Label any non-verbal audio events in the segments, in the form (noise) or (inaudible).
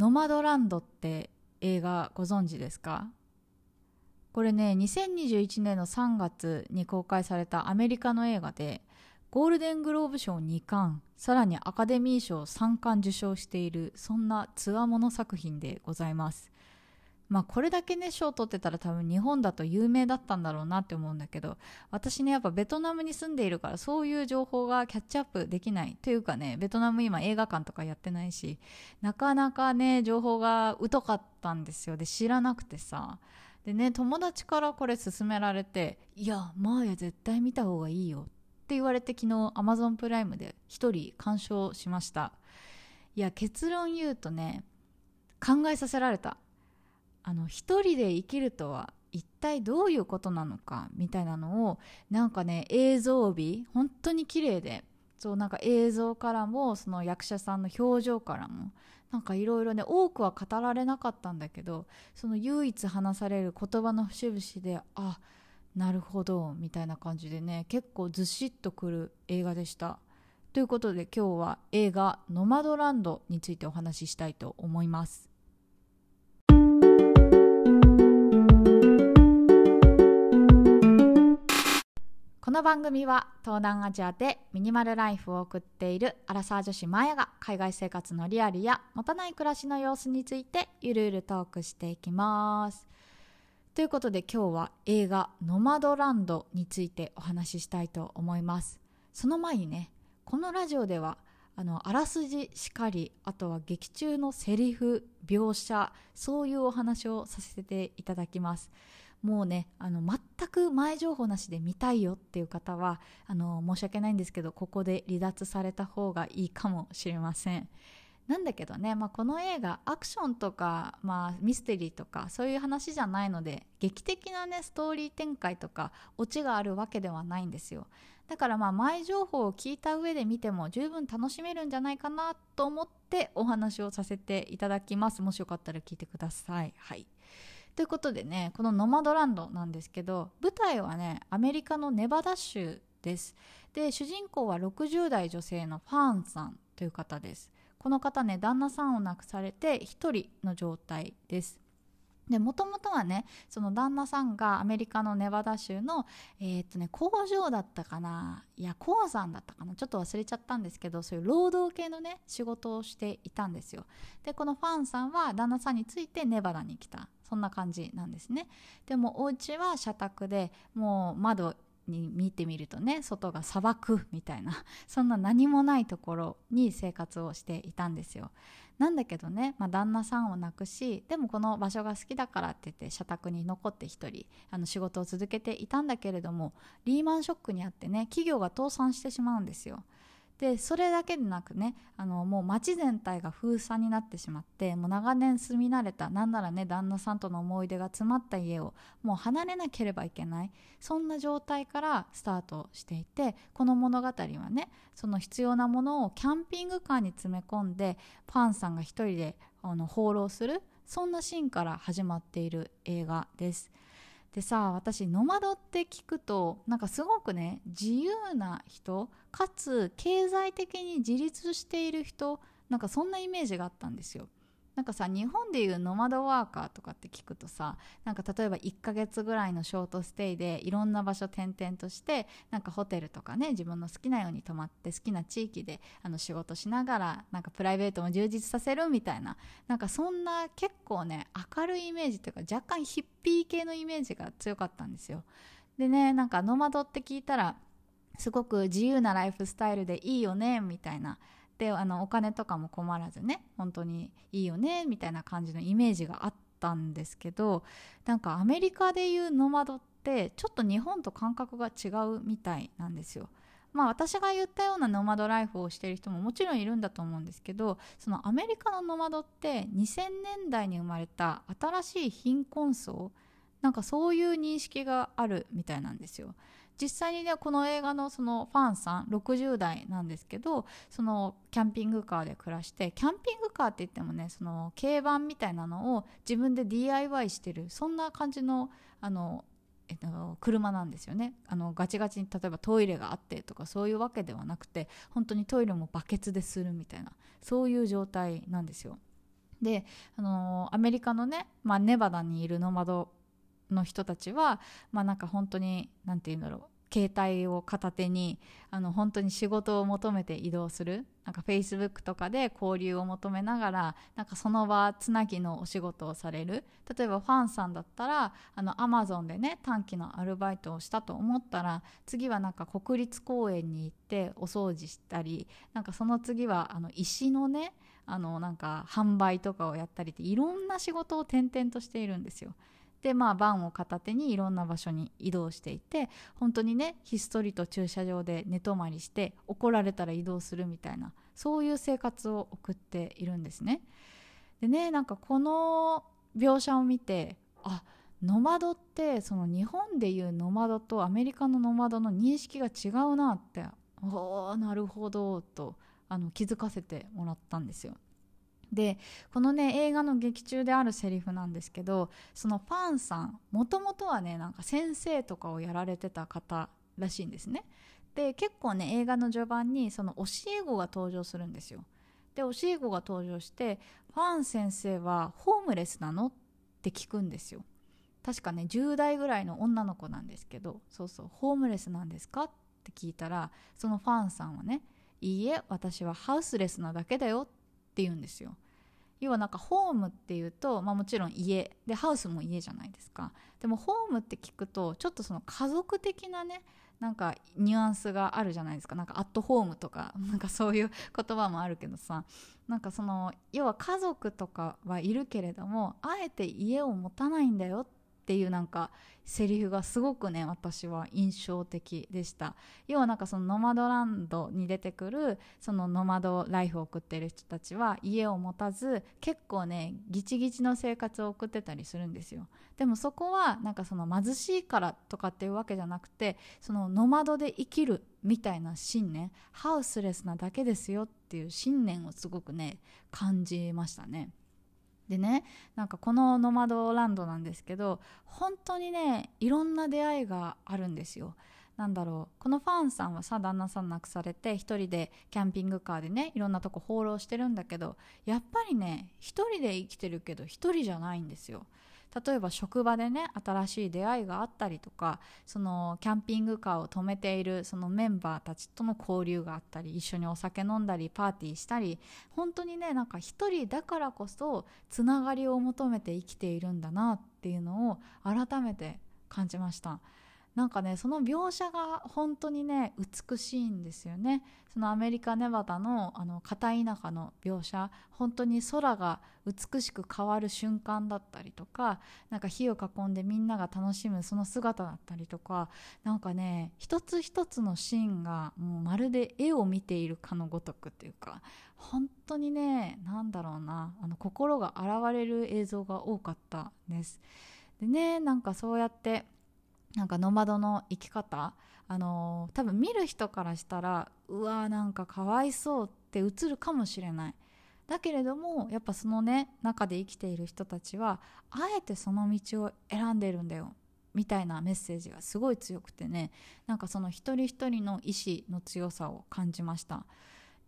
ノマドランドって映画ご存知ですか？これね2021年の3月に公開されたアメリカの映画でゴールデングローブ賞2冠さらにアカデミー賞3冠受賞しているそんなつわもの作品でございます。まあこれだけね賞を取ってたら多分日本だと有名だったんだろうなって思うんだけど私ねやっぱベトナムに住んでいるからそういう情報がキャッチアップできないというかねベトナム今映画館とかやってないしなかなかね情報が疎かったんですよ。で知らなくてさ。でね友達からこれ勧められて「いやマーヤ絶対見た方がいいよ」って言われて昨日 Amazon プライムで1人鑑賞しました。いや結論言うとね考えさせられた。あの一人で生きるとは一体どういうことなのかみたいなのをなんかね映像美本当に綺麗でそうなんか映像からもその役者さんの表情からもなんかいろいろね多くは語られなかったんだけどその唯一話される言葉の節々であなるほどみたいな感じでね結構ずしっとくる映画でした。ということで今日は映画「ノマドランド」についてお話ししたいと思います。この番組は東南アジアでミニマルライフを送っているアラサー女子マヤが海外生活のリアルや持たない暮らしの様子についてゆるゆるトークしていきます。ということで今日は映画「ノマドランド」についてお話ししたいと思います。その前にねこのラジオではあのあらすじしかりあとは劇中のセリフ描写そういうお話をさせていただきます。もうねあの全く前情報なしで見たいよっていう方はあの申し訳ないんですけどここで離脱された方がいいかもしれません。なんだけどね、まあ、この映画アクションとか、まあ、ミステリーとかそういう話じゃないので劇的なねストーリー展開とかオチがあるわけではないんですよ。だからまあ前情報を聞いた上で見ても十分楽しめるんじゃないかなと思ってお話をさせていただきます。もしよかったら聞いてください。はい。ということでねこのノマドランドなんですけど舞台はねアメリカのネバダ州です。で主人公は60代女性のファーンさんという方です。この方ね旦那さんを亡くされて1人の状態です。でもともとはねその旦那さんがアメリカのネバダ州の、えー、っとね、工場だったかないや鉱山だったかなちょっと忘れちゃったんですけどそういう労働系のね仕事をしていたんですよ。でこのファンさんは旦那さんについてネバダに来た。そんな感じなんですね。でもお家は社宅でもう窓に見てみるとね外が砂漠みたいな (laughs) そんな何もないところに生活をしていたんですよ。なんだけどね、まあ、旦那さんを亡くしでもこの場所が好きだからって言って社宅に残って1人あの仕事を続けていたんだけれどもリーマンショックにあってね企業が倒産してしまうんですよ。でそれだけでなくねあのもう街全体が封鎖になってしまってもう長年住み慣れたなんならね旦那さんとの思い出が詰まった家をもう離れなければいけないそんな状態からスタートしていてこの物語はねその必要なものをキャンピングカーに詰め込んでパンさんが一人であの放浪するそんなシーンから始まっている映画です。でさ私ノマドって聞くとなんかすごくね自由な人かつ経済的に自立している人なんかそんなイメージがあったんですよ。なんかさ日本でいうノマドワーカーとかって聞くとさなんか例えば1ヶ月ぐらいのショートステイでいろんな場所転々としてなんかホテルとかね自分の好きなように泊まって好きな地域であの仕事しながらなんかプライベートも充実させるみたいななんかそんな結構ね明るいイメージというか若干ヒッピー系のイメージが強かったんですよ。でねなんかノマドって聞いたらすごく自由なライフスタイルでいいよねみたいなであのお金とかも困らずね本当にいいよねみたいな感じのイメージがあったんですけどなんかアメリカでいうノマドってちょっと日本と感覚が違うみたいなんですよ。まあ私が言ったようなノマドライフをしている人ももちろんいるんだと思うんですけどそのアメリカのノマドって2000年代に生まれた新しい貧困層なんかそういう認識があるみたいなんですよ。実際にねこの映画のそのファンさん60代なんですけどそのキャンピングカーで暮らしてキャンピングカーって言ってもねその軽バンみたいなのを自分で DIY してるそんな感じのあのえっと、車なんですよねあのガチガチに例えばトイレがあってとかそういうわけではなくて本当にトイレもバケツでするみたいなそういう状態なんですよで、あの、アメリカのね、まあ、ネバダにいるノマドの人たちは、まあ、なんか本当に何て言うんだろう携帯を片手にあの本当に仕事を求めて移動するなんか Facebook とかで交流を求めながらなんかその場つなぎのお仕事をされる例えばファンさんだったらあの Amazon でね短期のアルバイトをしたと思ったら次はなんか国立公園に行ってお掃除したりなんかその次はあの石のねあのなんか販売とかをやったりっていろんな仕事を転々としているんですよ。でまあバンを片手にいろんな場所に移動していて本当にねひっそりと駐車場で寝泊まりして怒られたら移動するみたいなそういう生活を送っているんですね。でねなんかこの描写を見てあノマドってその日本でいうノマドとアメリカのノマドの認識が違うなっておなるほどとあの気づかせてもらったんですよ。でこのね映画の劇中であるセリフなんですけどそのファンさんもともとはねなんか先生とかをやられてた方らしいんですねで結構ね映画の序盤にその教え子が登場するんですよで教え子が登場して「ファン先生はホームレスなの?」って聞くんですよ確かね10代ぐらいの女の子なんですけどそうそうホームレスなんですかって聞いたらそのファンさんはねいいえ私はハウスレスなだけだよってって言うんですよ。要はなんかホームっていうと、まあ、もちろん家。でハウスも家じゃないですか。でもホームって聞くとちょっとその家族的なねなんかニュアンスがあるじゃないですか。なんかアットホームとか (laughs) なんかそういう言葉もあるけどさ。なんかその要は家族とかはいるけれどもあえて家を持たないんだよってっていうなんかセリフがすごくね私は印象的でした。要はなんかそのノマドランドに出てくるそのノマドライフを送ってる人たちは家を持たず結構ねギチギチの生活を送ってたりするんですよ。でもそこはなんかその貧しいからとかっていうわけじゃなくてそのノマドで生きるみたいな信念ハウスレスなだけですよっていう信念をすごくね感じましたね。でねなんかこのノマドランドなんですけど本当にねいろんな出会いがあるんですよ。なんだろうこのファンさんはさ旦那さん亡くされて1人でキャンピングカーでねいろんなとこ放浪してるんだけどやっぱりね1人で生きてるけど1人じゃないんですよ。例えば職場でね新しい出会いがあったりとかそのキャンピングカーを止めているそのメンバーたちとの交流があったり一緒にお酒飲んだりパーティーしたり本当にねなんか一人だからこそつながりを求めて生きているんだなっていうのを改めて感じました。なんかねその描写が本当にね美しいんですよね。そのアメリカ・ネバダのあの片田舎の描写本当に空が美しく変わる瞬間だったりとかなんか火を囲んでみんなが楽しむその姿だったりとかなんかね一つ一つのシーンがもうまるで絵を見ているかのごとくっていうか本当にねなんだろうなあの心が洗われる映像が多かったです。でねなんかそうやってなんかノマドの生き方？あのー、多分見る人からしたらうわーなんかかわいそうって映るかもしれない。だけれどもやっぱそのね中で生きている人たちはあえてその道を選んでるんだよみたいなメッセージがすごい強くてねなんかその一人一人の意志の強さを感じました。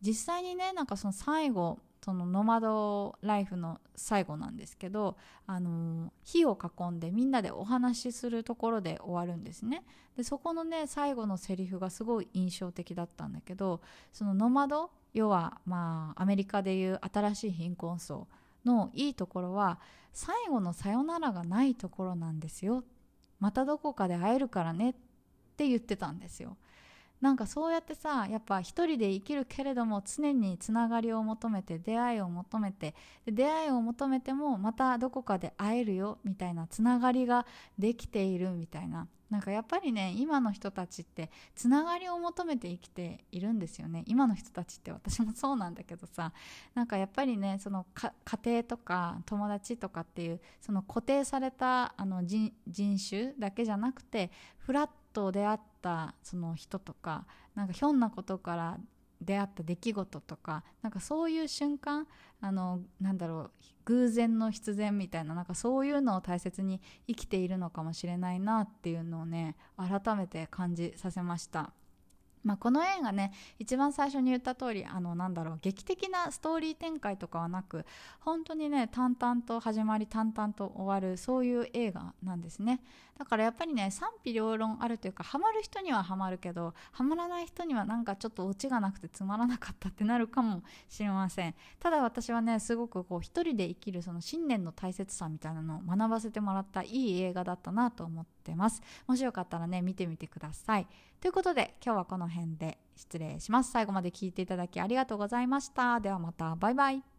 実際にねなんかその最後そのノマドライフの最後なんですけど、あの火を囲んでみんなでお話しするところで終わるんですね。でそこのね最後のセリフがすごい印象的だったんだけどそのノマド要はまあアメリカでいう新しい貧困層のいいところは最後のさよならがないところなんですよ。またどこかで会えるからねって言ってたんですよ。なんかそうやってさやっぱ一人で生きるけれども常につながりを求めて出会いを求めてで出会いを求めてもまたどこかで会えるよみたいなつながりができているみたいな。なんかやっぱりね今の人たちってつながりを求めて生きているんですよね。今の人たちって私もそうなんだけどさ。なんかやっぱりねその家庭とか友達とかっていうその固定されたあの人種だけじゃなくてフラッと出会ったその人とかなんかひょんなことから出会った出来事とかなんかそういう瞬間あのなんだろう偶然の必然みたいななんかそういうのを大切に生きているのかもしれないなっていうのをね改めて感じさせました。まあ、この映画ね一番最初に言った通りあのなんだろう劇的なストーリー展開とかはなく本当にね淡々と始まり淡々と終わるそういう映画なんですね。だからやっぱりね賛否両論あるというかハマる人にはハマるけどハマらない人にはなんかちょっとオチがなくてつまらなかったってなるかもしれません。ただ私はねすごくこう一人で生きるその信念の大切さみたいなのを学ばせてもらったいい映画だったなと思ってます。もしよかったらね見てみてください。ということで今日はこの辺で失礼します。最後まで聞いていただきありがとうございました。ではまた。バイバイ。